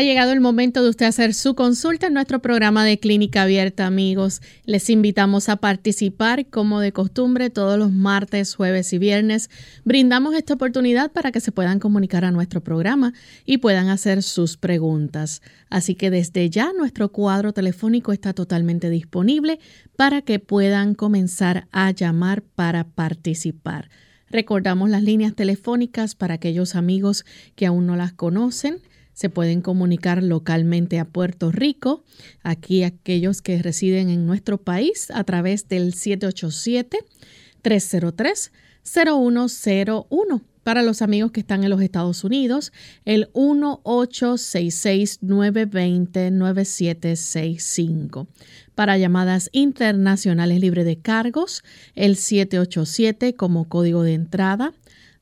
Ha llegado el momento de usted hacer su consulta en nuestro programa de Clínica Abierta, amigos. Les invitamos a participar como de costumbre todos los martes, jueves y viernes. Brindamos esta oportunidad para que se puedan comunicar a nuestro programa y puedan hacer sus preguntas. Así que desde ya nuestro cuadro telefónico está totalmente disponible para que puedan comenzar a llamar para participar. Recordamos las líneas telefónicas para aquellos amigos que aún no las conocen se pueden comunicar localmente a Puerto Rico, aquí aquellos que residen en nuestro país a través del 787-303-0101. Para los amigos que están en los Estados Unidos, el 1866-920-9765. Para llamadas internacionales libre de cargos, el 787 como código de entrada,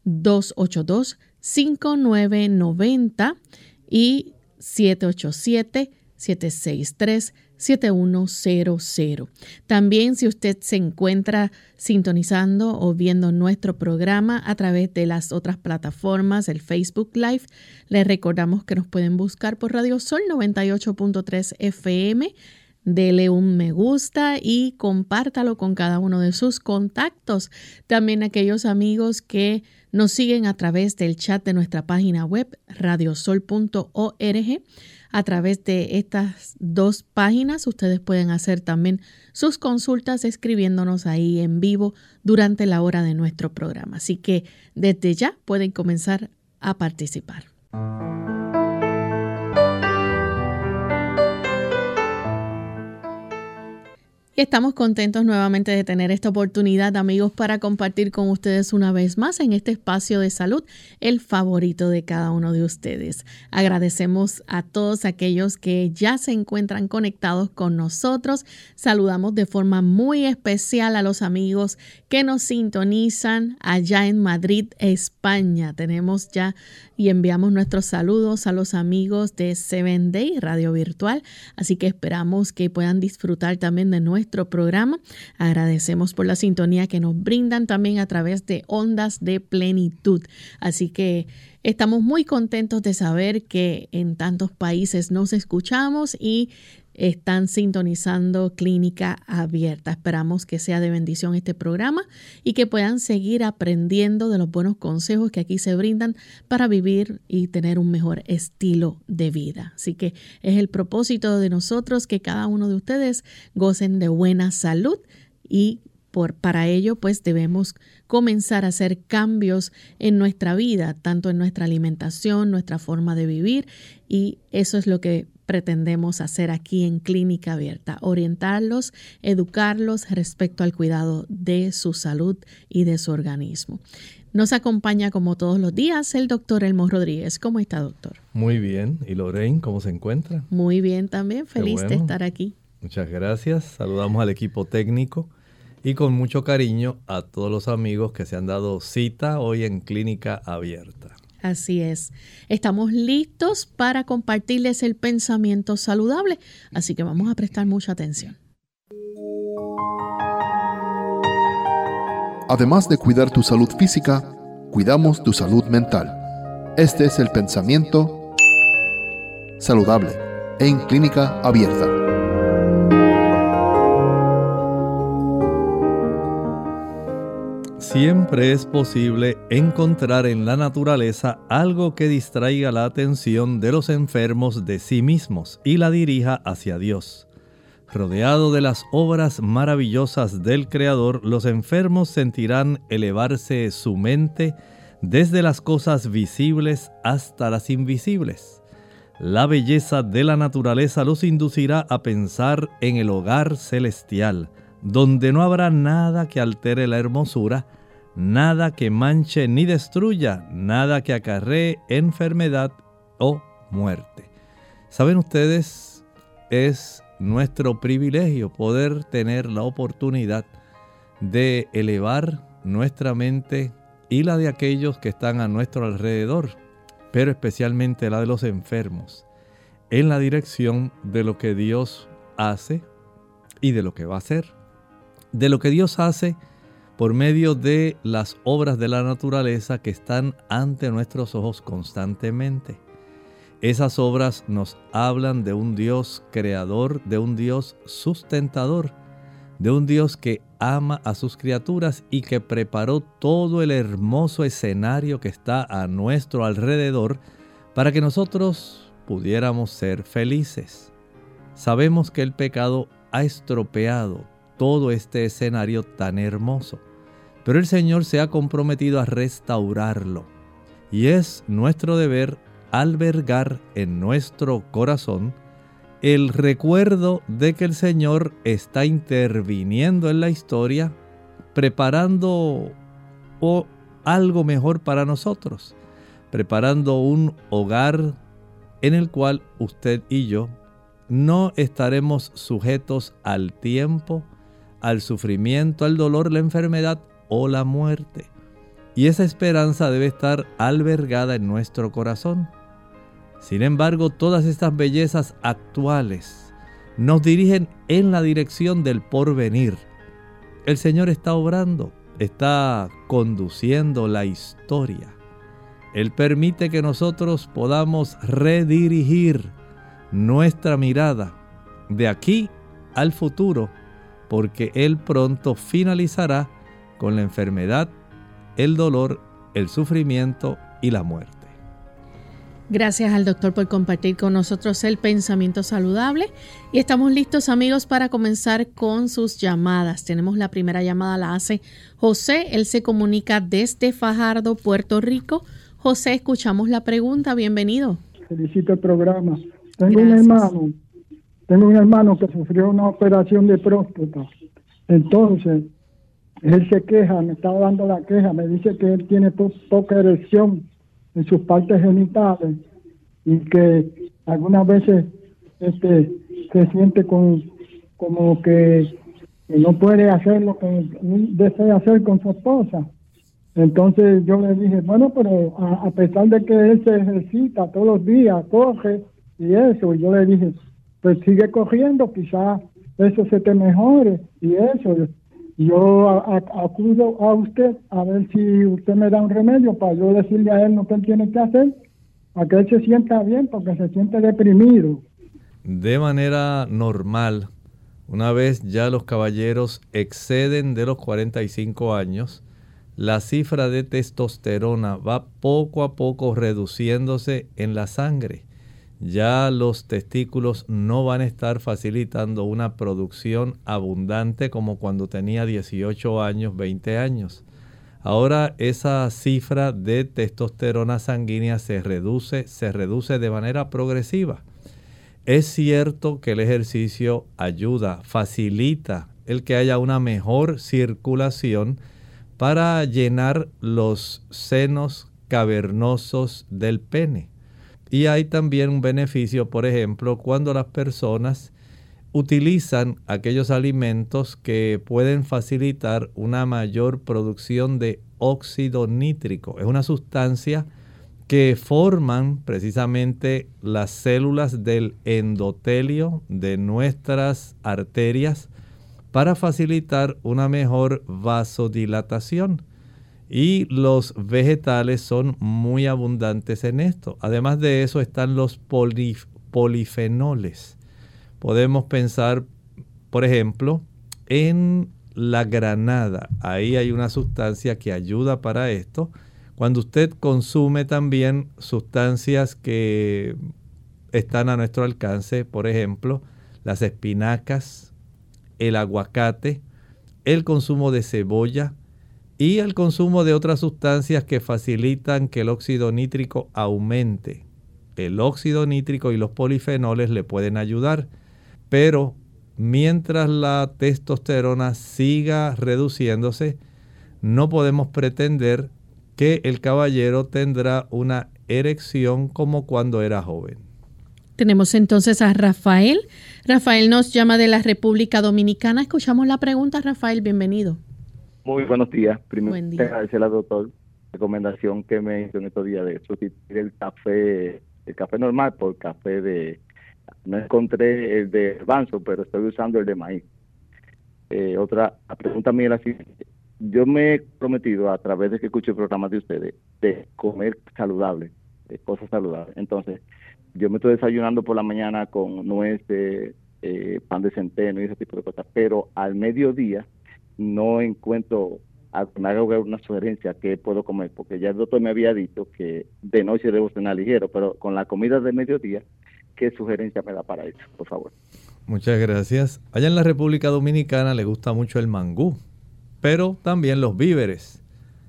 282-5990 y 787-763-7100. También si usted se encuentra sintonizando o viendo nuestro programa a través de las otras plataformas, el Facebook Live, les recordamos que nos pueden buscar por Radio Sol 98.3 FM dele un me gusta y compártalo con cada uno de sus contactos. También aquellos amigos que nos siguen a través del chat de nuestra página web radiosol.org. A través de estas dos páginas ustedes pueden hacer también sus consultas escribiéndonos ahí en vivo durante la hora de nuestro programa. Así que desde ya pueden comenzar a participar. Estamos contentos nuevamente de tener esta oportunidad, amigos, para compartir con ustedes una vez más en este espacio de salud el favorito de cada uno de ustedes. Agradecemos a todos aquellos que ya se encuentran conectados con nosotros. Saludamos de forma muy especial a los amigos que nos sintonizan allá en Madrid, España. Tenemos ya y enviamos nuestros saludos a los amigos de Seven Day Radio Virtual. Así que esperamos que puedan disfrutar también de nuestro programa. Agradecemos por la sintonía que nos brindan también a través de Ondas de Plenitud. Así que estamos muy contentos de saber que en tantos países nos escuchamos y están sintonizando Clínica Abierta. Esperamos que sea de bendición este programa y que puedan seguir aprendiendo de los buenos consejos que aquí se brindan para vivir y tener un mejor estilo de vida. Así que es el propósito de nosotros que cada uno de ustedes gocen de buena salud y por, para ello, pues debemos comenzar a hacer cambios en nuestra vida, tanto en nuestra alimentación, nuestra forma de vivir, y eso es lo que pretendemos hacer aquí en Clínica Abierta, orientarlos, educarlos respecto al cuidado de su salud y de su organismo. Nos acompaña como todos los días el doctor Elmo Rodríguez. ¿Cómo está, doctor? Muy bien. ¿Y Lorraine, cómo se encuentra? Muy bien también. Feliz de estar aquí. Muchas gracias. Saludamos al equipo técnico y con mucho cariño a todos los amigos que se han dado cita hoy en Clínica Abierta. Así es. Estamos listos para compartirles el pensamiento saludable, así que vamos a prestar mucha atención. Además de cuidar tu salud física, cuidamos tu salud mental. Este es el pensamiento saludable en clínica abierta. Siempre es posible encontrar en la naturaleza algo que distraiga la atención de los enfermos de sí mismos y la dirija hacia Dios. Rodeado de las obras maravillosas del Creador, los enfermos sentirán elevarse su mente desde las cosas visibles hasta las invisibles. La belleza de la naturaleza los inducirá a pensar en el hogar celestial, donde no habrá nada que altere la hermosura, nada que manche ni destruya, nada que acarree enfermedad o muerte. Saben ustedes, es nuestro privilegio poder tener la oportunidad de elevar nuestra mente y la de aquellos que están a nuestro alrededor, pero especialmente la de los enfermos, en la dirección de lo que Dios hace y de lo que va a hacer. De lo que Dios hace por medio de las obras de la naturaleza que están ante nuestros ojos constantemente. Esas obras nos hablan de un Dios creador, de un Dios sustentador, de un Dios que ama a sus criaturas y que preparó todo el hermoso escenario que está a nuestro alrededor para que nosotros pudiéramos ser felices. Sabemos que el pecado ha estropeado todo este escenario tan hermoso, pero el Señor se ha comprometido a restaurarlo y es nuestro deber albergar en nuestro corazón el recuerdo de que el Señor está interviniendo en la historia, preparando algo mejor para nosotros, preparando un hogar en el cual usted y yo no estaremos sujetos al tiempo, al sufrimiento, al dolor, la enfermedad o la muerte. Y esa esperanza debe estar albergada en nuestro corazón. Sin embargo, todas estas bellezas actuales nos dirigen en la dirección del porvenir. El Señor está obrando, está conduciendo la historia. Él permite que nosotros podamos redirigir nuestra mirada de aquí al futuro, porque Él pronto finalizará con la enfermedad, el dolor, el sufrimiento y la muerte. Gracias al doctor por compartir con nosotros el pensamiento saludable y estamos listos amigos para comenzar con sus llamadas. Tenemos la primera llamada, la hace José, él se comunica desde Fajardo, Puerto Rico. José, escuchamos la pregunta, bienvenido. Felicito el programa. Tengo un hermano, tengo un hermano que sufrió una operación de próstata. Entonces, él se queja, me estaba dando la queja, me dice que él tiene poca erección en sus partes genitales y que algunas veces este se siente como que, no puede hacer lo que desea hacer con su esposa. Entonces yo le dije, bueno, pero a, pesar de que él se ejercita todos los días, coge y eso, yo le dije, pues sigue cogiendo, quizás eso se te mejore y eso. Yo acudo a usted a ver si usted me da un remedio para yo decirle a él lo que él tiene que hacer, para que él se sienta bien, porque se siente deprimido. De manera normal, una vez ya los caballeros exceden de los 45 años, la cifra de testosterona va poco a poco reduciéndose en la sangre ya los testículos no van a estar facilitando una producción abundante como cuando tenía 18 años, 20 años. Ahora esa cifra de testosterona sanguínea se reduce, se reduce de manera progresiva. Es cierto que el ejercicio ayuda, facilita el que haya una mejor circulación para llenar los senos cavernosos del pene. Y hay también un beneficio, por ejemplo, cuando las personas utilizan aquellos alimentos que pueden facilitar una mayor producción de óxido nítrico. Es una sustancia que forman precisamente las células del endotelio de nuestras arterias para facilitar una mejor vasodilatación. Y los vegetales son muy abundantes en esto. Además de eso están los polifenoles. Podemos pensar, por ejemplo, en la granada. Ahí hay una sustancia que ayuda para esto. Cuando usted consume también sustancias que están a nuestro alcance, por ejemplo, las espinacas, el aguacate, el consumo de cebolla, y el consumo de otras sustancias que facilitan que el óxido nítrico aumente. El óxido nítrico y los polifenoles le pueden ayudar, pero mientras la testosterona siga reduciéndose, no podemos pretender que el caballero tendrá una erección como cuando era joven. Tenemos entonces a Rafael. Rafael nos llama de la República Dominicana. Escuchamos la pregunta, Rafael, bienvenido. Muy buenos días. Primero, agradecer al doctor recomendación que me hizo en estos días de sustituir el café, el café normal por café de, no encontré el de banzo, pero estoy usando el de maíz. Eh, otra, la pregunta mía es la siguiente. Yo me he prometido a través de que escuche el programa de ustedes de comer saludable, de cosas saludables. Entonces, yo me estoy desayunando por la mañana con nueces, eh, pan de centeno y ese tipo de cosas, pero al mediodía no encuentro, hago una sugerencia que puedo comer, porque ya el doctor me había dicho que de noche debo cenar ligero, pero con la comida de mediodía, ¿qué sugerencia me da para eso, por favor? Muchas gracias. Allá en la República Dominicana le gusta mucho el mangú, pero también los víveres.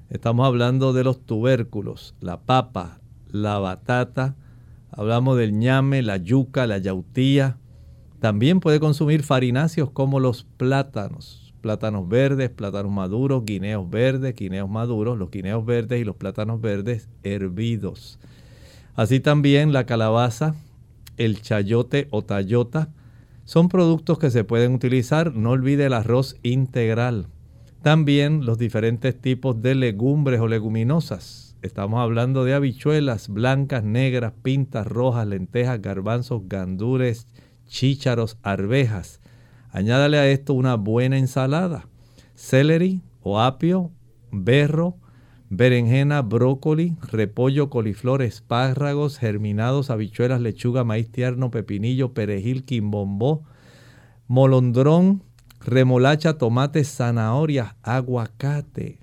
Estamos hablando de los tubérculos, la papa, la batata, Hablamos del ñame, la yuca, la yautía. También puede consumir farináceos como los plátanos. Plátanos verdes, plátanos maduros, guineos verdes, guineos maduros, los guineos verdes y los plátanos verdes hervidos. Así también la calabaza, el chayote o tayota son productos que se pueden utilizar. No olvide el arroz integral. También los diferentes tipos de legumbres o leguminosas Estamos hablando de habichuelas blancas, negras, pintas, rojas, lentejas, garbanzos, gandures, chícharos, arvejas. Añádale a esto una buena ensalada. Celery o apio, berro, berenjena, brócoli, repollo, coliflor, espárragos, germinados, habichuelas, lechuga, maíz tierno, pepinillo, perejil, quimbombó, molondrón, remolacha, tomate, zanahorias, aguacate.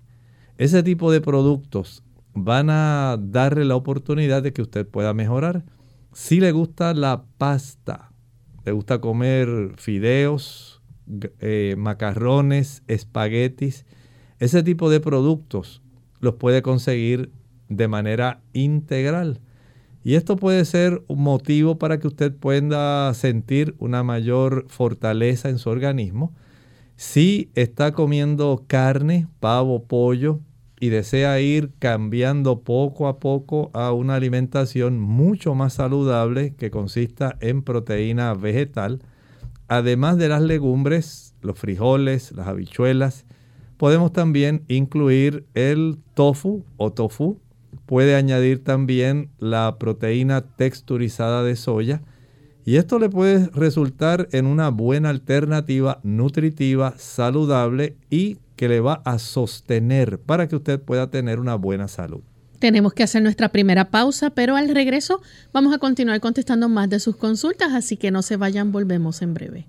Ese tipo de productos van a darle la oportunidad de que usted pueda mejorar. Si le gusta la pasta, le gusta comer fideos, eh, macarrones, espaguetis, ese tipo de productos los puede conseguir de manera integral. Y esto puede ser un motivo para que usted pueda sentir una mayor fortaleza en su organismo. Si está comiendo carne, pavo, pollo, y desea ir cambiando poco a poco a una alimentación mucho más saludable que consista en proteína vegetal, además de las legumbres, los frijoles, las habichuelas, podemos también incluir el tofu o tofu. Puede añadir también la proteína texturizada de soya. Y esto le puede resultar en una buena alternativa nutritiva, saludable y que le va a sostener para que usted pueda tener una buena salud. Tenemos que hacer nuestra primera pausa, pero al regreso vamos a continuar contestando más de sus consultas, así que no se vayan, volvemos en breve.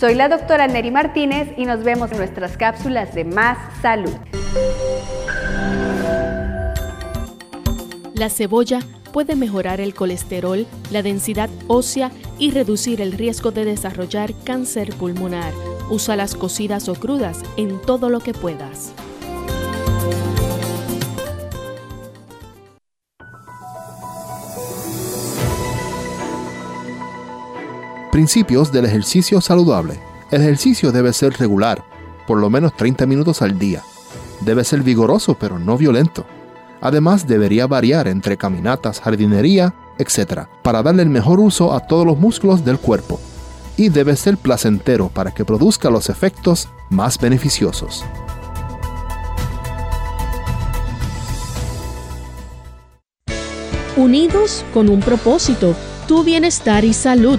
Soy la doctora Neri Martínez y nos vemos en nuestras cápsulas de Más Salud. La cebolla puede mejorar el colesterol, la densidad ósea y reducir el riesgo de desarrollar cáncer pulmonar. Usa las cocidas o crudas en todo lo que puedas. Principios del ejercicio saludable. El ejercicio debe ser regular, por lo menos 30 minutos al día. Debe ser vigoroso pero no violento. Además debería variar entre caminatas, jardinería, etc., para darle el mejor uso a todos los músculos del cuerpo. Y debe ser placentero para que produzca los efectos más beneficiosos. unidos con un propósito, tu bienestar y salud.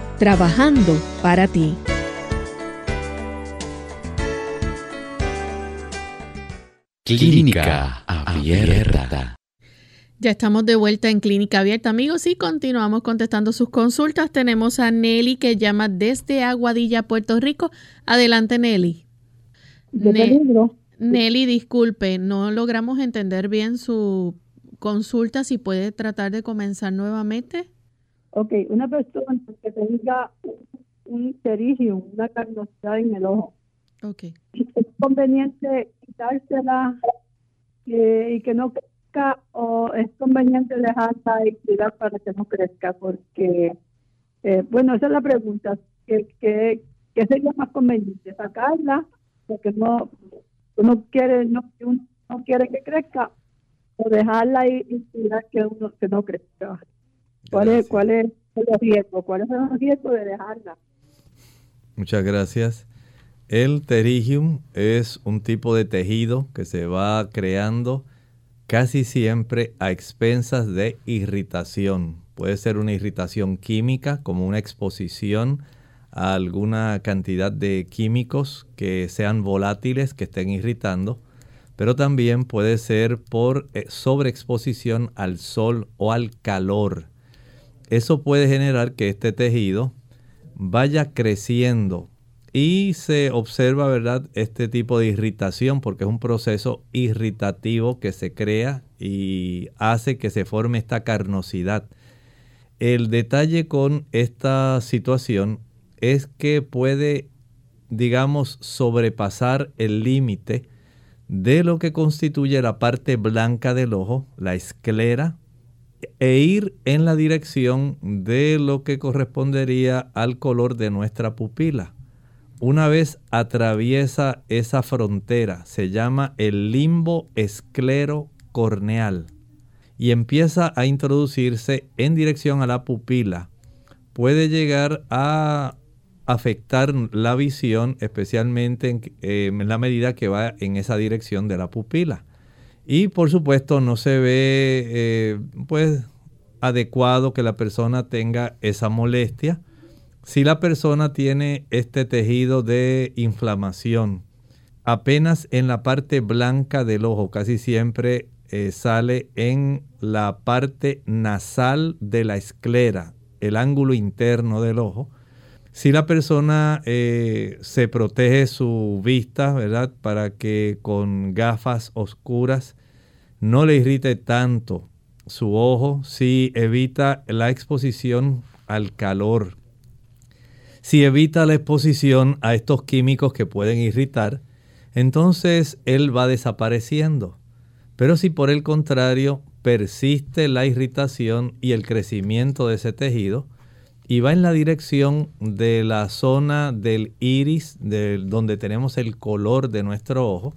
trabajando para ti. Clínica Abierta. Ya estamos de vuelta en Clínica Abierta, amigos, y continuamos contestando sus consultas. Tenemos a Nelly que llama desde Aguadilla, Puerto Rico. Adelante, Nelly. Nelly, disculpe, no logramos entender bien su consulta. Si puede tratar de comenzar nuevamente. Ok, una persona que tenga un pterigium, una carnosidad en el ojo. Ok. Es conveniente quitársela eh, y que no o es conveniente dejarla y cuidar para que no crezca? Porque, eh, bueno, esa es la pregunta. ¿Qué, qué, sería más conveniente? ¿Sacarla? Porque no, uno quiere, no, uno no quiere que crezca o dejarla y, cuidar que, uno, que no crezca. ¿Cuál es, ¿Cuál es el riesgo? ¿Cuál es el riesgo de dejarla? Muchas gracias. El terigium es un tipo de tejido que se va creando casi siempre a expensas de irritación. Puede ser una irritación química como una exposición a alguna cantidad de químicos que sean volátiles, que estén irritando, pero también puede ser por eh, sobreexposición al sol o al calor. Eso puede generar que este tejido vaya creciendo y se observa, ¿verdad?, este tipo de irritación porque es un proceso irritativo que se crea y hace que se forme esta carnosidad. El detalle con esta situación es que puede, digamos, sobrepasar el límite de lo que constituye la parte blanca del ojo, la esclera, e ir en la dirección de lo que correspondería al color de nuestra pupila una vez atraviesa esa frontera, se llama el limbo esclero-corneal y empieza a introducirse en dirección a la pupila, puede llegar a afectar la visión, especialmente en, eh, la medida que va en esa dirección de la pupila. Y por supuesto no se ve eh, pues adecuado que la persona tenga esa molestia si la persona tiene este tejido de inflamación, apenas en la parte blanca del ojo, casi siempre eh, sale en la parte nasal de la esclera, el ángulo interno del ojo. Si la persona eh, se protege su vista, ¿verdad? Para que con gafas oscuras no le irrite tanto su ojo, si evita la exposición al calor, si evita la exposición a estos químicos que pueden irritar, entonces él va desapareciendo. Pero si por el contrario persiste la irritación y el crecimiento de ese tejido y va en la dirección de la zona del iris, de donde tenemos el color de nuestro ojo,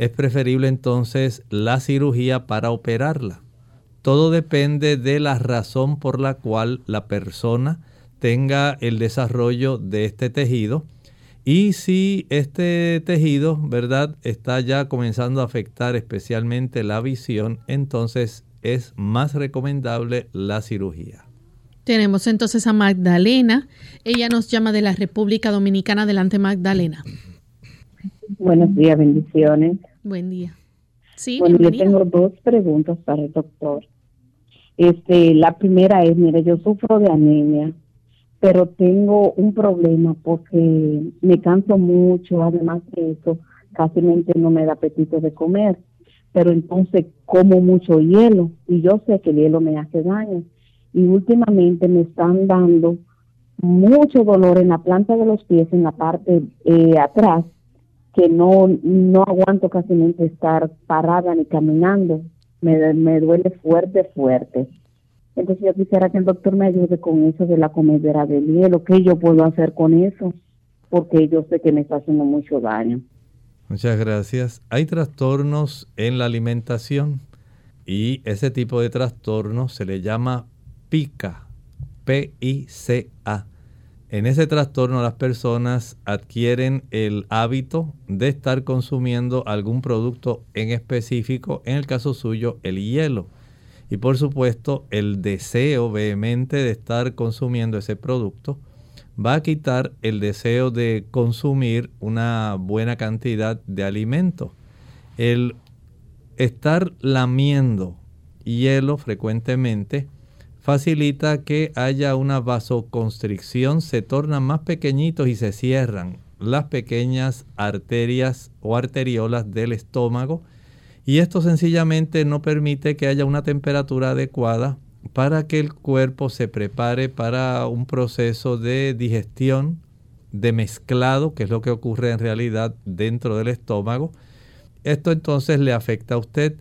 es preferible entonces la cirugía para operarla. Todo depende de la razón por la cual la persona tenga el desarrollo de este tejido. Y si este tejido, ¿verdad?, está ya comenzando a afectar especialmente la visión, entonces es más recomendable la cirugía. Tenemos entonces a Magdalena. Ella nos llama de la República Dominicana. Adelante, Magdalena. Buenos días, bendiciones. Buen día. Sí, bueno, yo tengo dos preguntas para el doctor. Este, la primera es, mire, yo sufro de anemia pero tengo un problema porque me canso mucho, además de eso, casi no me da apetito de comer, pero entonces como mucho hielo y yo sé que el hielo me hace daño y últimamente me están dando mucho dolor en la planta de los pies, en la parte eh, atrás, que no, no aguanto casi estar parada ni caminando, me, me duele fuerte, fuerte. Entonces yo quisiera que el doctor me ayude con eso de la comedera del hielo. ¿Qué yo puedo hacer con eso? Porque yo sé que me está haciendo mucho daño. Muchas gracias. Hay trastornos en la alimentación y ese tipo de trastorno se le llama PICA, P-I-C-A. En ese trastorno las personas adquieren el hábito de estar consumiendo algún producto en específico, en el caso suyo el hielo. Y por supuesto el deseo vehemente de estar consumiendo ese producto va a quitar el deseo de consumir una buena cantidad de alimento. El estar lamiendo hielo frecuentemente facilita que haya una vasoconstricción, se tornan más pequeñitos y se cierran las pequeñas arterias o arteriolas del estómago y esto sencillamente no permite que haya una temperatura adecuada para que el cuerpo se prepare para un proceso de digestión, de mezclado, que es lo que ocurre en realidad dentro del estómago. Esto entonces le afecta a usted.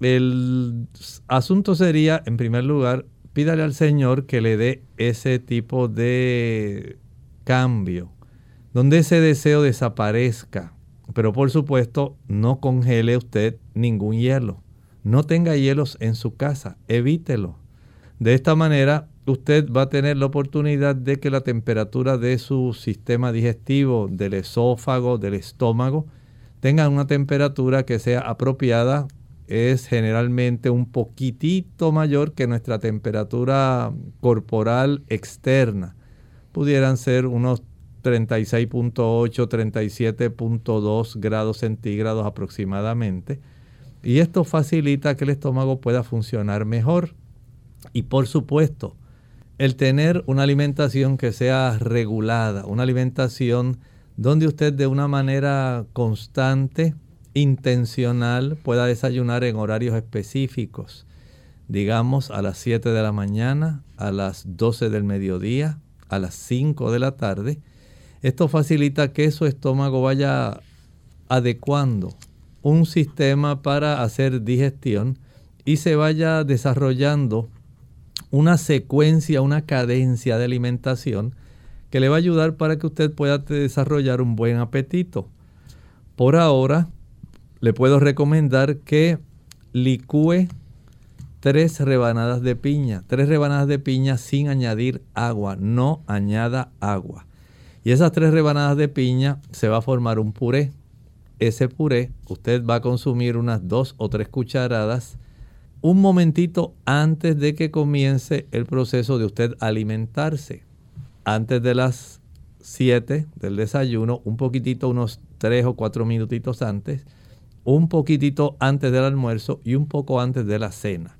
El asunto sería, en primer lugar, pídale al Señor que le dé ese tipo de cambio, donde ese deseo desaparezca. Pero por supuesto, no congele usted ningún hielo. No tenga hielos en su casa, evítelo. De esta manera, usted va a tener la oportunidad de que la temperatura de su sistema digestivo, del esófago, del estómago, tenga una temperatura que sea apropiada es generalmente un poquitito mayor que nuestra temperatura corporal externa. Pudieran ser unos 36.8, 37.2 grados centígrados aproximadamente. Y esto facilita que el estómago pueda funcionar mejor. Y por supuesto, el tener una alimentación que sea regulada, una alimentación donde usted de una manera constante intencional pueda desayunar en horarios específicos, digamos a las 7 de la mañana, a las 12 del mediodía, a las 5 de la tarde. Esto facilita que su estómago vaya adecuando un sistema para hacer digestión y se vaya desarrollando una secuencia, una cadencia de alimentación que le va a ayudar para que usted pueda desarrollar un buen apetito. Por ahora, le puedo recomendar que licúe tres rebanadas de piña, tres rebanadas de piña sin añadir agua, no añada agua. Y esas tres rebanadas de piña se va a formar un puré. Ese puré usted va a consumir unas dos o tres cucharadas un momentito antes de que comience el proceso de usted alimentarse. Antes de las 7 del desayuno, un poquitito, unos tres o cuatro minutitos antes un poquitito antes del almuerzo y un poco antes de la cena.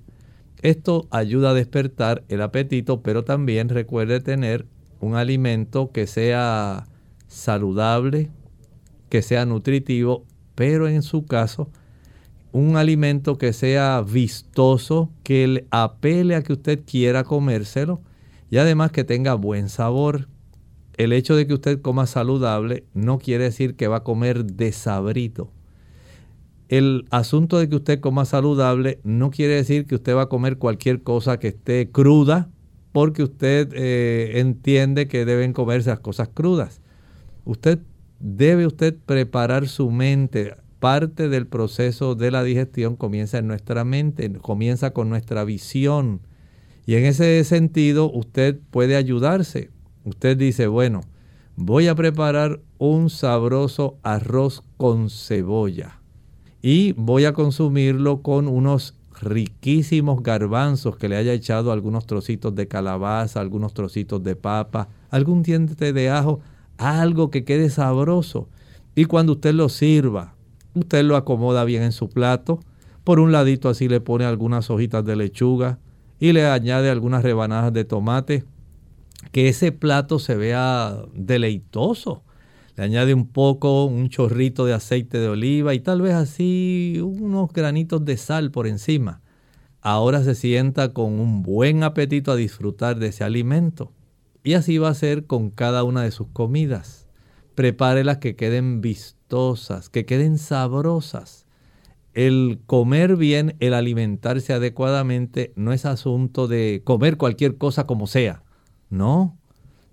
Esto ayuda a despertar el apetito, pero también recuerde tener un alimento que sea saludable, que sea nutritivo, pero en su caso, un alimento que sea vistoso, que le apele a que usted quiera comérselo y además que tenga buen sabor. El hecho de que usted coma saludable no quiere decir que va a comer desabrito el asunto de que usted coma saludable no quiere decir que usted va a comer cualquier cosa que esté cruda, porque usted eh, entiende que deben comerse las cosas crudas. Usted debe usted preparar su mente. Parte del proceso de la digestión comienza en nuestra mente, comienza con nuestra visión. Y en ese sentido usted puede ayudarse. Usted dice, bueno, voy a preparar un sabroso arroz con cebolla y voy a consumirlo con unos riquísimos garbanzos que le haya echado algunos trocitos de calabaza, algunos trocitos de papa, algún diente de ajo, algo que quede sabroso. Y cuando usted lo sirva, usted lo acomoda bien en su plato. Por un ladito así le pone algunas hojitas de lechuga y le añade algunas rebanadas de tomate. Que ese plato se vea deleitoso le añade un poco, un chorrito de aceite de oliva y tal vez así unos granitos de sal por encima. Ahora se sienta con un buen apetito a disfrutar de ese alimento. Y así va a ser con cada una de sus comidas. Prepárelas que queden vistosas, que queden sabrosas. el comer bien, el alimentarse adecuadamente, no es asunto de comer cualquier cosa como sea. No.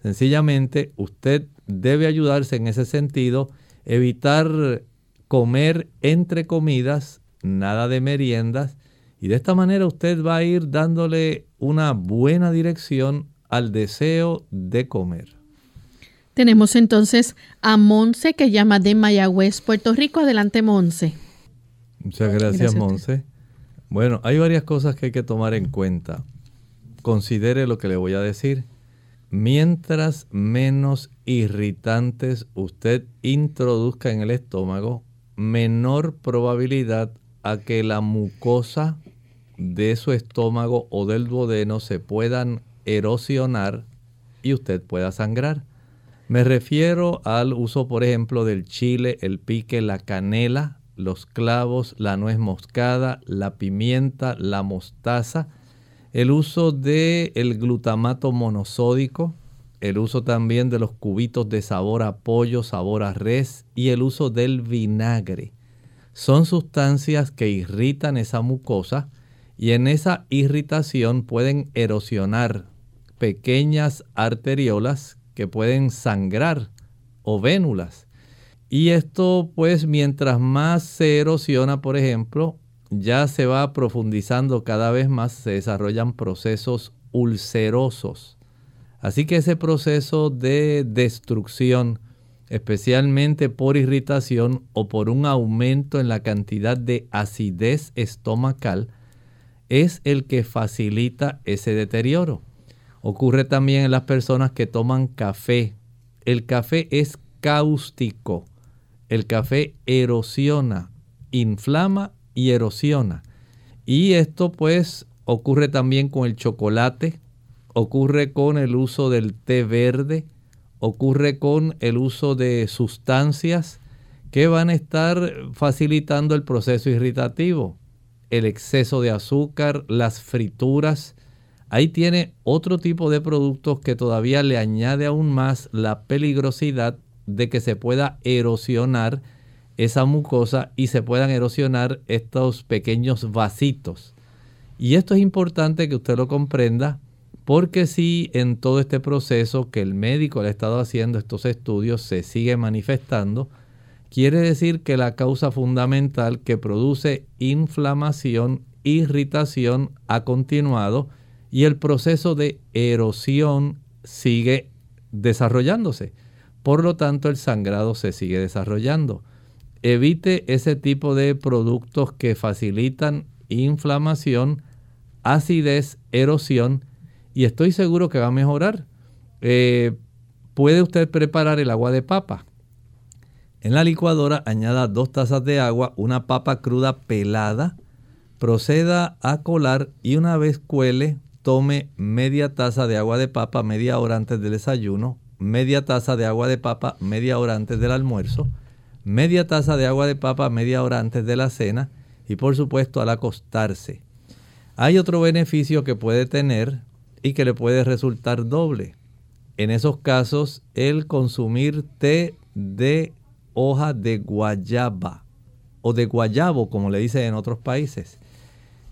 Sencillamente usted debe ayudarse en ese sentido, evitar comer entre comidas, nada de meriendas, y de esta manera usted va a ir dándole una buena dirección al deseo de comer. Tenemos entonces a Monse que llama de Mayagüez, Puerto Rico. Adelante, Monse. Muchas gracias, Monse. Bueno, hay varias cosas que hay que tomar en cuenta. Considere lo que le voy a decir. Mientras menos irritantes usted introduzca en el estómago, menor probabilidad a que la mucosa de su estómago o del duodeno se puedan erosionar y usted pueda sangrar. Me refiero al uso, por ejemplo, del chile, el pique, la canela, los clavos, la nuez moscada, la pimienta, la mostaza, el uso del el glutamato monosódico, el uso también de los cubitos de sabor a pollo, sabor a res y el uso del vinagre. Son sustancias que irritan esa mucosa y en esa irritación pueden erosionar pequeñas arteriolas que pueden sangrar o vénulas. Y esto pues mientras más se erosiona, por ejemplo, ya se va profundizando cada vez más, se desarrollan procesos ulcerosos. Así que ese proceso de destrucción, especialmente por irritación o por un aumento en la cantidad de acidez estomacal, es el que facilita ese deterioro. Ocurre también en las personas que toman café. El café es cáustico. El café erosiona, inflama y erosiona. Y esto pues ocurre también con el chocolate, ocurre con el uso del té verde, ocurre con el uso de sustancias que van a estar facilitando el proceso irritativo, el exceso de azúcar, las frituras, Ahí tiene otro tipo de productos que todavía le añade aún más la peligrosidad de que se pueda erosionar esa mucosa y se puedan erosionar estos pequeños vasitos. Y esto es importante que usted lo comprenda porque si en todo este proceso que el médico le ha estado haciendo estos estudios se sigue manifestando, quiere decir que la causa fundamental que produce inflamación, irritación ha continuado y el proceso de erosión sigue desarrollándose. Por lo tanto, el sangrado se sigue desarrollando. Evite ese tipo de productos que facilitan inflamación, acidez, erosión y estoy seguro que va a mejorar. Eh, puede usted preparar el agua de papa. En la licuadora añada dos tazas de agua, una papa cruda pelada, proceda a colar y una vez cuele tome media taza de agua de papa media hora antes del desayuno, media taza de agua de papa media hora antes del almuerzo, media taza de agua de papa media hora antes de la cena y por supuesto al acostarse. Hay otro beneficio que puede tener y que le puede resultar doble. En esos casos, el consumir té de hoja de guayaba o de guayabo, como le dicen en otros países.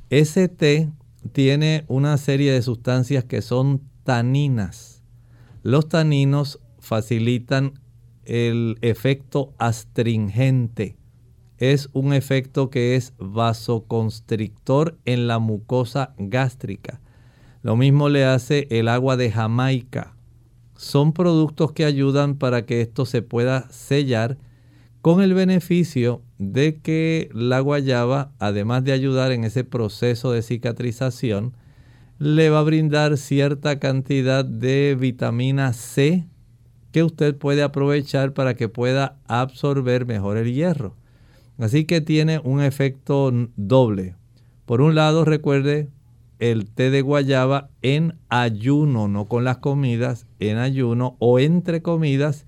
Ese té tiene una serie de sustancias que son taninas. Los taninos facilitan el efecto astringente. Es un efecto que es vasoconstrictor en la mucosa gástrica. Lo mismo le hace el agua de Jamaica. Son productos que ayudan para que esto se pueda sellar con el beneficio de que la guayaba, además de ayudar en ese proceso de cicatrización, le va a brindar cierta cantidad de vitamina C que usted puede aprovechar para que pueda absorber mejor el hierro. Así que tiene un efecto doble. Por un lado, recuerde el té de guayaba en ayuno, no con las comidas, en ayuno o entre comidas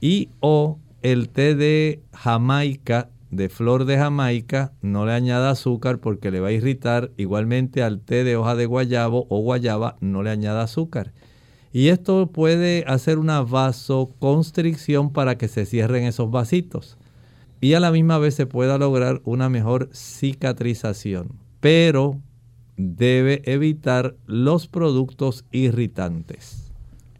y o el té de Jamaica, de flor de Jamaica, no le añada azúcar porque le va a irritar. Igualmente al té de hoja de guayabo o guayaba no le añada azúcar. Y esto puede hacer una vasoconstricción para que se cierren esos vasitos. y a la misma vez se pueda lograr una mejor cicatrización. Pero debe evitar los productos irritantes.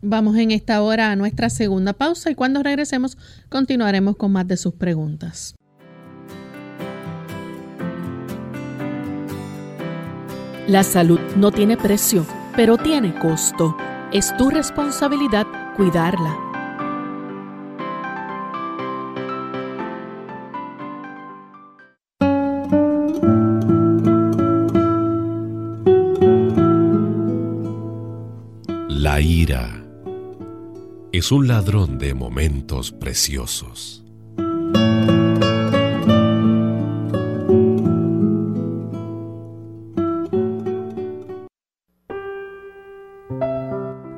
Vamos en esta hora a nuestra segunda pausa y cuando regresemos continuaremos con más de sus preguntas. La salud no tiene precio, pero tiene costo. Es tu responsabilidad cuidarla. Es un ladrón de momentos preciosos.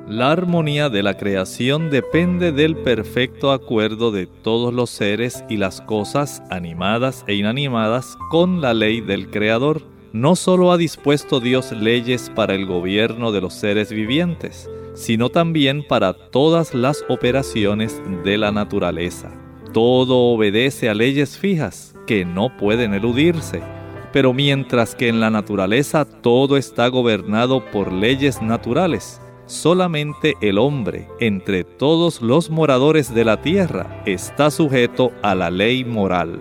La armonía de la creación depende del perfecto acuerdo de todos los seres y las cosas animadas e inanimadas con la ley del Creador. No solo ha dispuesto Dios leyes para el gobierno de los seres vivientes, sino también para todas las operaciones de la naturaleza. Todo obedece a leyes fijas que no pueden eludirse. Pero mientras que en la naturaleza todo está gobernado por leyes naturales, solamente el hombre, entre todos los moradores de la tierra, está sujeto a la ley moral.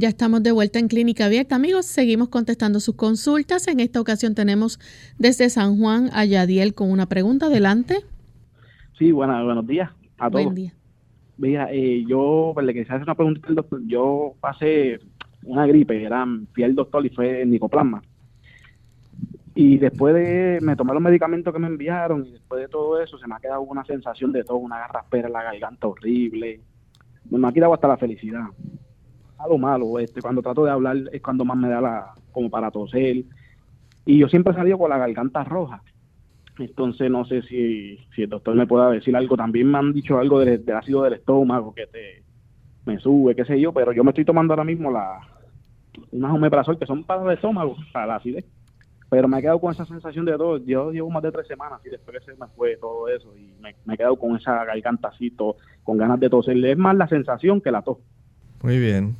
Ya estamos de vuelta en Clínica Abierta, amigos. Seguimos contestando sus consultas. En esta ocasión tenemos desde San Juan a Yadiel con una pregunta. Adelante. Sí, buenos días a todos. Buen día. Mira, eh, yo pues, le quería hacer una pregunta al doctor. Yo pasé una gripe, era, fui al doctor y fue nicoplasma. Y después de, me tomé los medicamentos que me enviaron y después de todo eso se me ha quedado una sensación de todo, una garraspera en la garganta horrible. Me ha quedado hasta la felicidad malo, malo. Este, cuando trato de hablar es cuando más me da la, como para toser. Y yo siempre he salido con la garganta roja. Entonces no sé si, si el doctor me pueda decir algo. También me han dicho algo del, ácido del estómago que te me sube, qué sé yo, pero yo me estoy tomando ahora mismo la unas omeprazol que son para el estómago, para la acidez. Pero me he quedado con esa sensación de todo. Yo llevo más de tres semanas y después se me fue todo eso y me, he quedado con esa garganta con ganas de toser. Es más la sensación que la tos. Muy bien.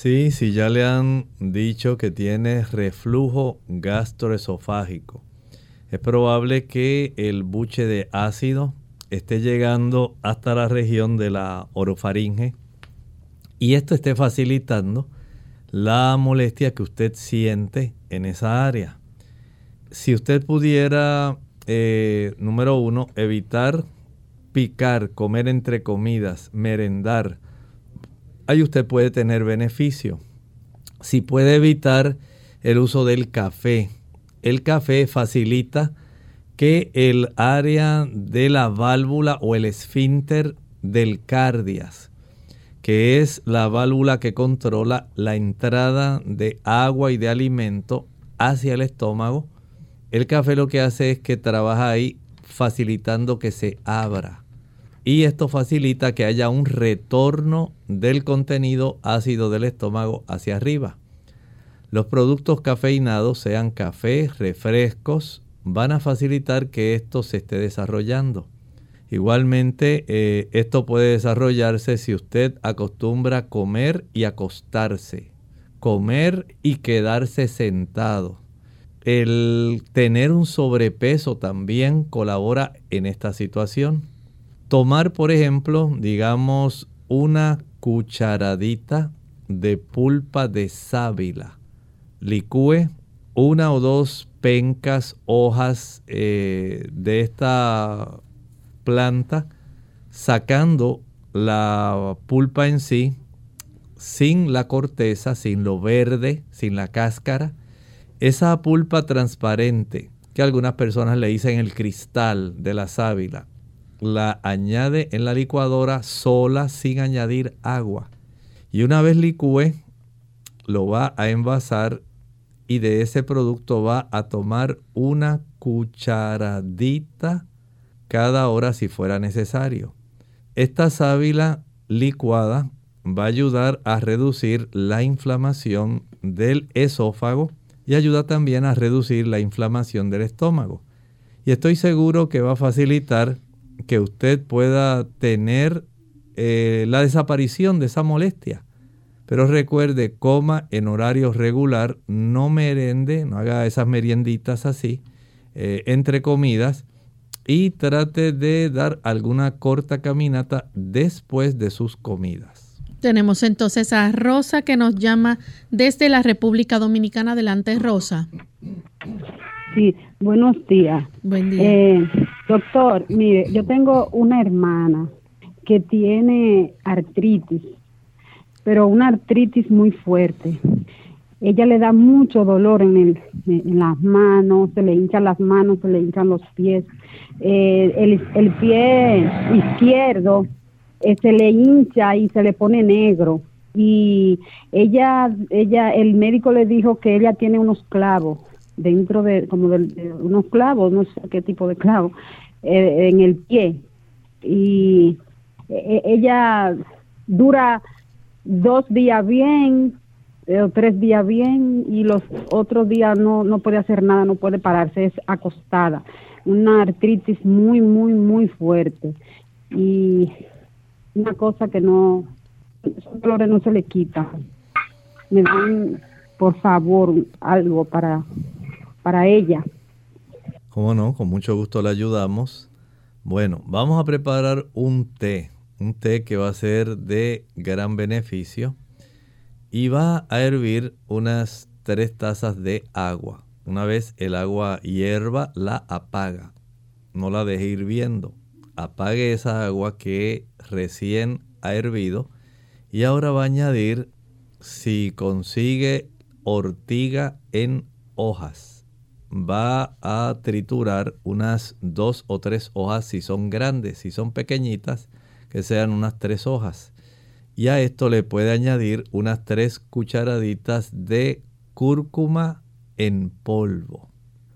Sí, si ya le han dicho que tiene reflujo gastroesofágico, es probable que el buche de ácido esté llegando hasta la región de la orofaringe y esto esté facilitando la molestia que usted siente en esa área. Si usted pudiera, eh, número uno, evitar picar, comer entre comidas, merendar, ahí usted puede tener beneficio. Si puede evitar el uso del café, el café facilita que el área de la válvula o el esfínter del cardias, que es la válvula que controla la entrada de agua y de alimento hacia el estómago, el café lo que hace es que trabaja ahí facilitando que se abra y esto facilita que haya un retorno del contenido ácido del estómago hacia arriba. Los productos cafeinados, sean café, refrescos, van a facilitar que esto se esté desarrollando. Igualmente, eh, esto puede desarrollarse si usted acostumbra comer y acostarse, comer y quedarse sentado. El tener un sobrepeso también colabora en esta situación. Tomar, por ejemplo, digamos, una cucharadita de pulpa de sábila. Licúe una o dos pencas, hojas eh, de esta planta, sacando la pulpa en sí, sin la corteza, sin lo verde, sin la cáscara. Esa pulpa transparente que algunas personas le dicen el cristal de la sábila, la añade en la licuadora sola sin añadir agua. Y una vez licúe, lo va a envasar y de ese producto va a tomar una cucharadita cada hora si fuera necesario. Esta sábila licuada va a ayudar a reducir la inflamación del esófago y ayuda también a reducir la inflamación del estómago. Y estoy seguro que va a facilitar que usted pueda tener eh, la desaparición de esa molestia. Pero recuerde, coma en horario regular, no merende, no haga esas merienditas así, eh, entre comidas, y trate de dar alguna corta caminata después de sus comidas. Tenemos entonces a Rosa que nos llama desde la República Dominicana. Adelante, Rosa. Sí, buenos días. Buen día. Eh, doctor, mire, yo tengo una hermana que tiene artritis pero una artritis muy fuerte. Ella le da mucho dolor en, el, en las manos, se le hinchan las manos, se le hinchan los pies. Eh, el, el, pie izquierdo eh, se le hincha y se le pone negro. Y ella, ella, el médico le dijo que ella tiene unos clavos dentro de, como de, unos clavos, no sé qué tipo de clavos, eh, en el pie. Y ella dura dos días bien, eh, tres días bien y los otros días no, no puede hacer nada, no puede pararse, es acostada. Una artritis muy, muy, muy fuerte. Y una cosa que no, esos dolores no se le quitan. Me dan, por favor, algo para, para ella. ¿Cómo no? Con mucho gusto le ayudamos. Bueno, vamos a preparar un té un té que va a ser de gran beneficio y va a hervir unas tres tazas de agua. Una vez el agua hierva, la apaga. No la deje hirviendo. Apague esa agua que recién ha hervido y ahora va a añadir, si consigue ortiga en hojas, va a triturar unas dos o tres hojas si son grandes, si son pequeñitas, que sean unas tres hojas. Y a esto le puede añadir unas tres cucharaditas de cúrcuma en polvo.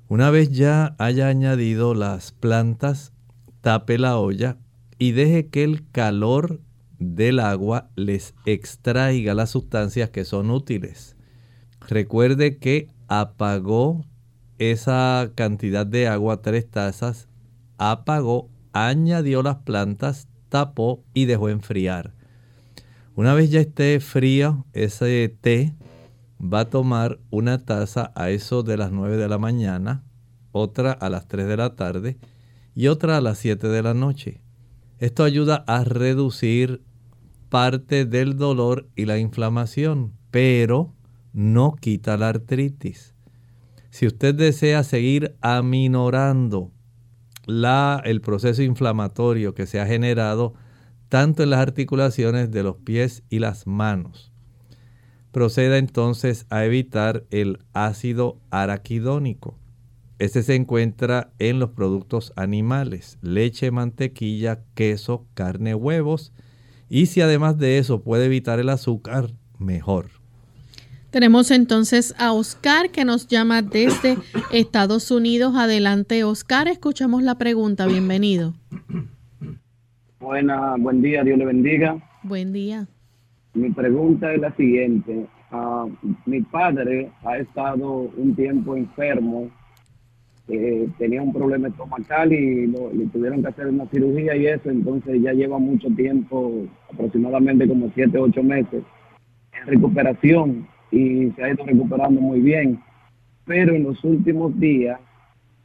Una vez ya haya añadido las plantas, tape la olla y deje que el calor del agua les extraiga las sustancias que son útiles. Recuerde que apagó esa cantidad de agua, tres tazas, apagó, añadió las plantas, tapó y dejó enfriar. Una vez ya esté frío ese té, va a tomar una taza a eso de las 9 de la mañana, otra a las 3 de la tarde y otra a las 7 de la noche. Esto ayuda a reducir parte del dolor y la inflamación, pero no quita la artritis. Si usted desea seguir aminorando la, el proceso inflamatorio que se ha generado tanto en las articulaciones de los pies y las manos. Proceda entonces a evitar el ácido araquidónico. Este se encuentra en los productos animales, leche, mantequilla, queso, carne, huevos. Y si además de eso puede evitar el azúcar, mejor. Tenemos entonces a Oscar que nos llama desde Estados Unidos. Adelante, Oscar, escuchamos la pregunta. Bienvenido. Buena, buen día, Dios le bendiga. Buen día. Mi pregunta es la siguiente. Ah, mi padre ha estado un tiempo enfermo, eh, tenía un problema estomacal y le tuvieron que hacer una cirugía y eso, entonces ya lleva mucho tiempo, aproximadamente como siete, ocho meses, en recuperación y se ha ido recuperando muy bien. Pero en los últimos días,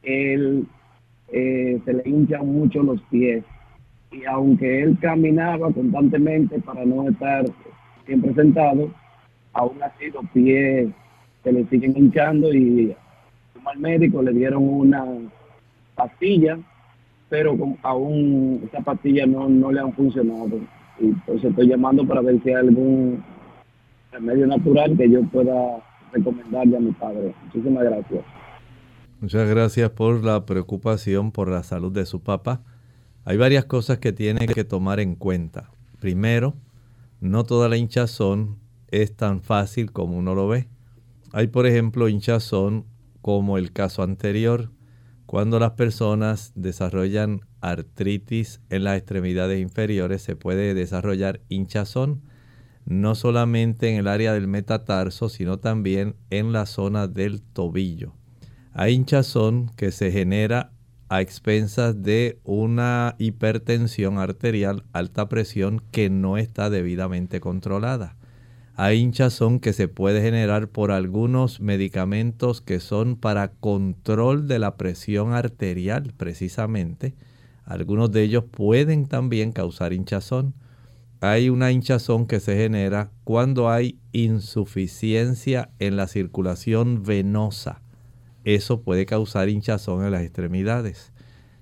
él eh, se le hinchan mucho los pies. Y aunque él caminaba constantemente para no estar siempre sentado, aún así los pies se le siguen hinchando y al médico le dieron una pastilla, pero aún esa pastilla no, no le han funcionado. Y entonces estoy llamando para ver si hay algún remedio natural que yo pueda recomendarle a mi padre. Muchísimas gracias. Muchas gracias por la preocupación por la salud de su papá. Hay varias cosas que tiene que tomar en cuenta. Primero, no toda la hinchazón es tan fácil como uno lo ve. Hay, por ejemplo, hinchazón como el caso anterior, cuando las personas desarrollan artritis en las extremidades inferiores, se puede desarrollar hinchazón no solamente en el área del metatarso, sino también en la zona del tobillo. Hay hinchazón que se genera a expensas de una hipertensión arterial, alta presión, que no está debidamente controlada. Hay hinchazón que se puede generar por algunos medicamentos que son para control de la presión arterial, precisamente. Algunos de ellos pueden también causar hinchazón hay una hinchazón que se genera cuando hay insuficiencia en la circulación venosa. Eso puede causar hinchazón en las extremidades.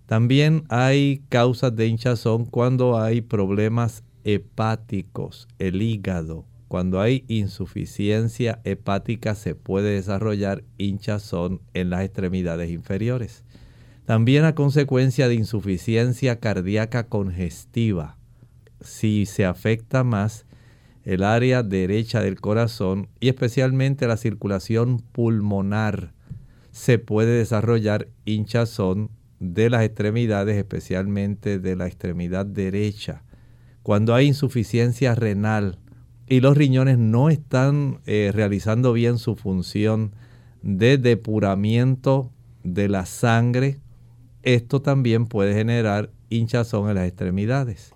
También hay causas de hinchazón cuando hay problemas hepáticos, el hígado. Cuando hay insuficiencia hepática se puede desarrollar hinchazón en las extremidades inferiores. También a consecuencia de insuficiencia cardíaca congestiva si se afecta más el área derecha del corazón y especialmente la circulación pulmonar, se puede desarrollar hinchazón de las extremidades, especialmente de la extremidad derecha. Cuando hay insuficiencia renal y los riñones no están eh, realizando bien su función de depuramiento de la sangre, esto también puede generar hinchazón en las extremidades.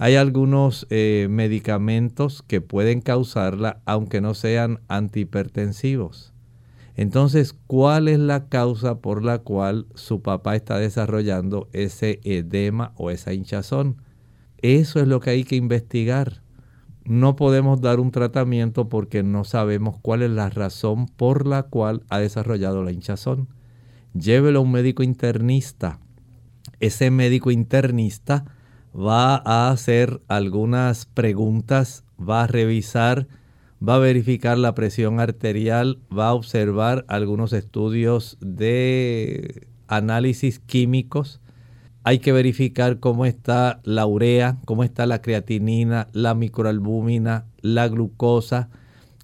Hay algunos eh, medicamentos que pueden causarla aunque no sean antihipertensivos. Entonces, ¿cuál es la causa por la cual su papá está desarrollando ese edema o esa hinchazón? Eso es lo que hay que investigar. No podemos dar un tratamiento porque no sabemos cuál es la razón por la cual ha desarrollado la hinchazón. Llévelo a un médico internista. Ese médico internista va a hacer algunas preguntas, va a revisar, va a verificar la presión arterial, va a observar algunos estudios de análisis químicos. Hay que verificar cómo está la urea, cómo está la creatinina, la microalbúmina, la glucosa,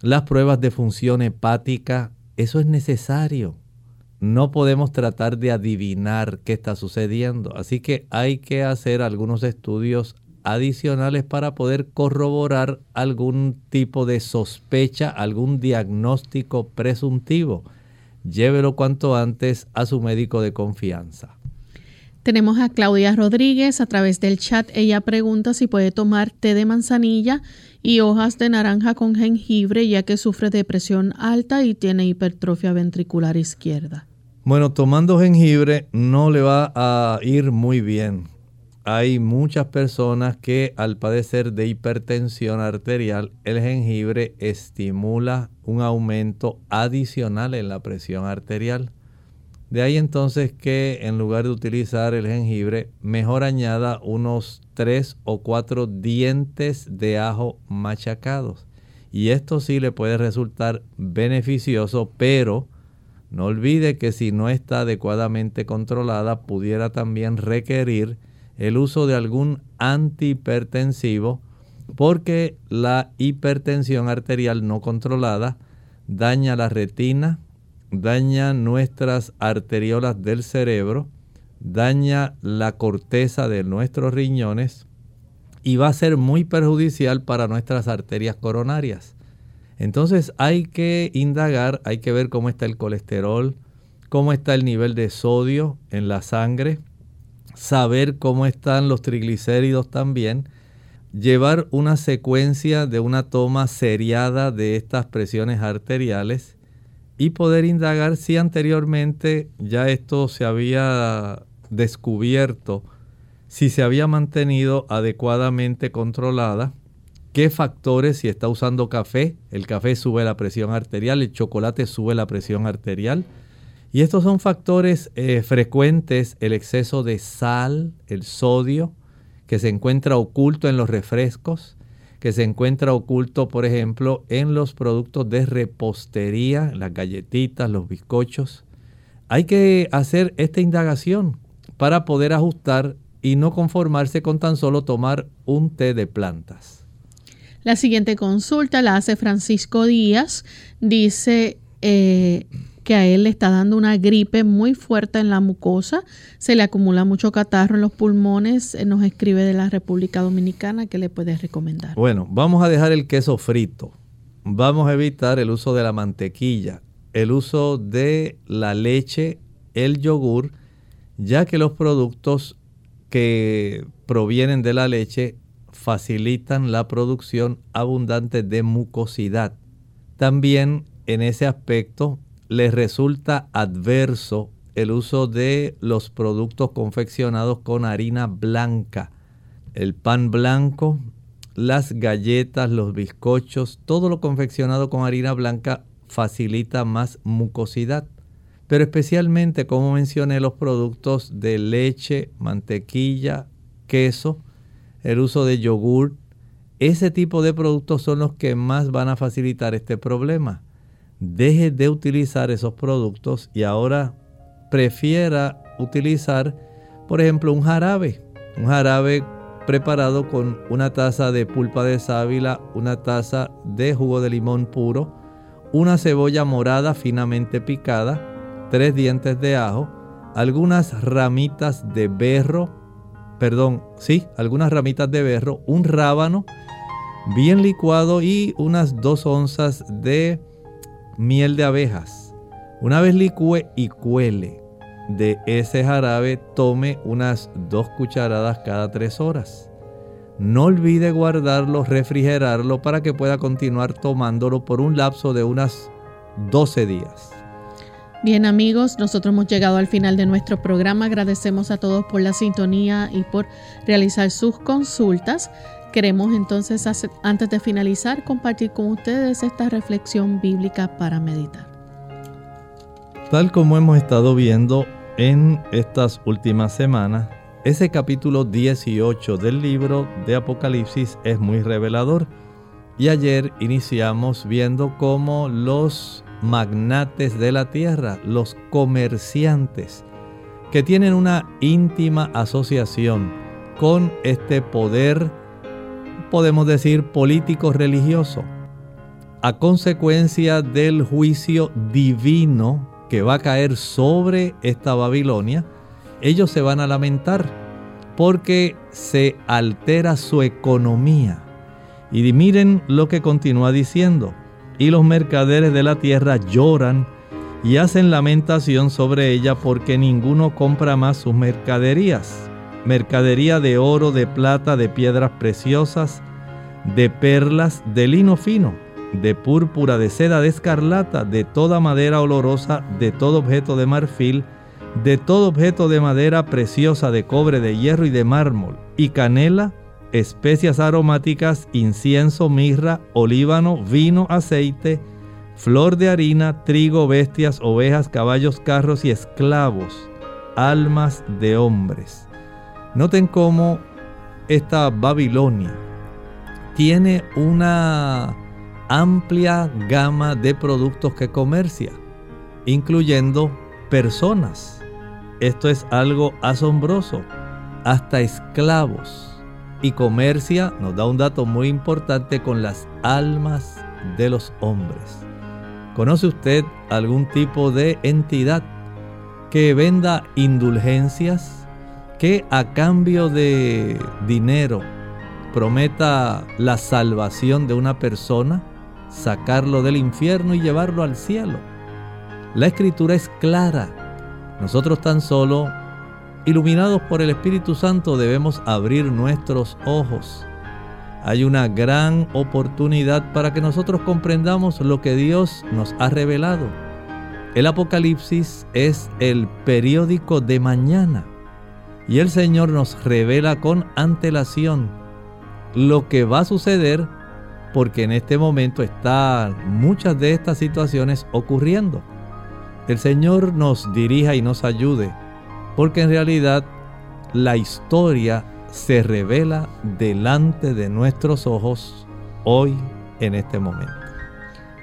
las pruebas de función hepática. Eso es necesario no podemos tratar de adivinar qué está sucediendo. Así que hay que hacer algunos estudios adicionales para poder corroborar algún tipo de sospecha, algún diagnóstico presuntivo. Llévelo cuanto antes a su médico de confianza. Tenemos a Claudia Rodríguez a través del chat. Ella pregunta si puede tomar té de manzanilla y hojas de naranja con jengibre ya que sufre de presión alta y tiene hipertrofia ventricular izquierda. Bueno, tomando jengibre no le va a ir muy bien. Hay muchas personas que al padecer de hipertensión arterial, el jengibre estimula un aumento adicional en la presión arterial. De ahí entonces que en lugar de utilizar el jengibre, mejor añada unos 3 o 4 dientes de ajo machacados. Y esto sí le puede resultar beneficioso, pero no olvide que si no está adecuadamente controlada, pudiera también requerir el uso de algún antihipertensivo porque la hipertensión arterial no controlada daña la retina, daña nuestras arteriolas del cerebro, daña la corteza de nuestros riñones y va a ser muy perjudicial para nuestras arterias coronarias. Entonces hay que indagar, hay que ver cómo está el colesterol, cómo está el nivel de sodio en la sangre, saber cómo están los triglicéridos también, llevar una secuencia de una toma seriada de estas presiones arteriales y poder indagar si anteriormente ya esto se había descubierto, si se había mantenido adecuadamente controlada qué factores, si está usando café, el café sube la presión arterial, el chocolate sube la presión arterial. Y estos son factores eh, frecuentes, el exceso de sal, el sodio, que se encuentra oculto en los refrescos, que se encuentra oculto, por ejemplo, en los productos de repostería, las galletitas, los bizcochos. Hay que hacer esta indagación para poder ajustar y no conformarse con tan solo tomar un té de plantas. La siguiente consulta la hace Francisco Díaz. Dice, eh, que a él le está dando una gripe muy fuerte en la mucosa, se le acumula mucho catarro en los pulmones, nos escribe de la República Dominicana, ¿qué le puedes recomendar? Bueno, vamos a dejar el queso frito, vamos a evitar el uso de la mantequilla, el uso de la leche, el yogur, ya que los productos que provienen de la leche facilitan la producción abundante de mucosidad. También en ese aspecto les resulta adverso el uso de los productos confeccionados con harina blanca, el pan blanco, las galletas, los bizcochos, todo lo confeccionado con harina blanca facilita más mucosidad. Pero especialmente, como mencioné, los productos de leche, mantequilla, queso, el uso de yogur, ese tipo de productos son los que más van a facilitar este problema deje de utilizar esos productos y ahora prefiera utilizar, por ejemplo, un jarabe. Un jarabe preparado con una taza de pulpa de sábila, una taza de jugo de limón puro, una cebolla morada finamente picada, tres dientes de ajo, algunas ramitas de berro, perdón, sí, algunas ramitas de berro, un rábano bien licuado y unas dos onzas de miel de abejas. Una vez licúe y cuele de ese jarabe, tome unas dos cucharadas cada tres horas. No olvide guardarlo, refrigerarlo para que pueda continuar tomándolo por un lapso de unas 12 días. Bien amigos, nosotros hemos llegado al final de nuestro programa. Agradecemos a todos por la sintonía y por realizar sus consultas. Queremos entonces, antes de finalizar, compartir con ustedes esta reflexión bíblica para meditar. Tal como hemos estado viendo en estas últimas semanas, ese capítulo 18 del libro de Apocalipsis es muy revelador. Y ayer iniciamos viendo cómo los magnates de la tierra, los comerciantes, que tienen una íntima asociación con este poder podemos decir político religioso, a consecuencia del juicio divino que va a caer sobre esta Babilonia, ellos se van a lamentar porque se altera su economía. Y miren lo que continúa diciendo. Y los mercaderes de la tierra lloran y hacen lamentación sobre ella porque ninguno compra más sus mercaderías. Mercadería de oro, de plata, de piedras preciosas, de perlas, de lino fino, de púrpura, de seda, de escarlata, de toda madera olorosa, de todo objeto de marfil, de todo objeto de madera preciosa, de cobre, de hierro y de mármol, y canela, especias aromáticas, incienso, mirra, olíbano, vino, aceite, flor de harina, trigo, bestias, ovejas, caballos, carros y esclavos, almas de hombres. Noten cómo esta Babilonia tiene una amplia gama de productos que comercia, incluyendo personas. Esto es algo asombroso, hasta esclavos. Y comercia, nos da un dato muy importante, con las almas de los hombres. ¿Conoce usted algún tipo de entidad que venda indulgencias? que a cambio de dinero prometa la salvación de una persona, sacarlo del infierno y llevarlo al cielo. La escritura es clara. Nosotros tan solo, iluminados por el Espíritu Santo, debemos abrir nuestros ojos. Hay una gran oportunidad para que nosotros comprendamos lo que Dios nos ha revelado. El Apocalipsis es el periódico de mañana y el Señor nos revela con antelación lo que va a suceder porque en este momento están muchas de estas situaciones ocurriendo. El Señor nos dirija y nos ayude, porque en realidad la historia se revela delante de nuestros ojos hoy en este momento.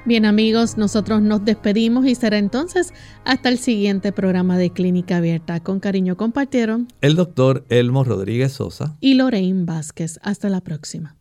Bien amigos, nosotros nos despedimos y será entonces hasta el siguiente programa de Clínica Abierta. Con cariño compartieron el doctor Elmo Rodríguez Sosa y Lorraine Vázquez. Hasta la próxima.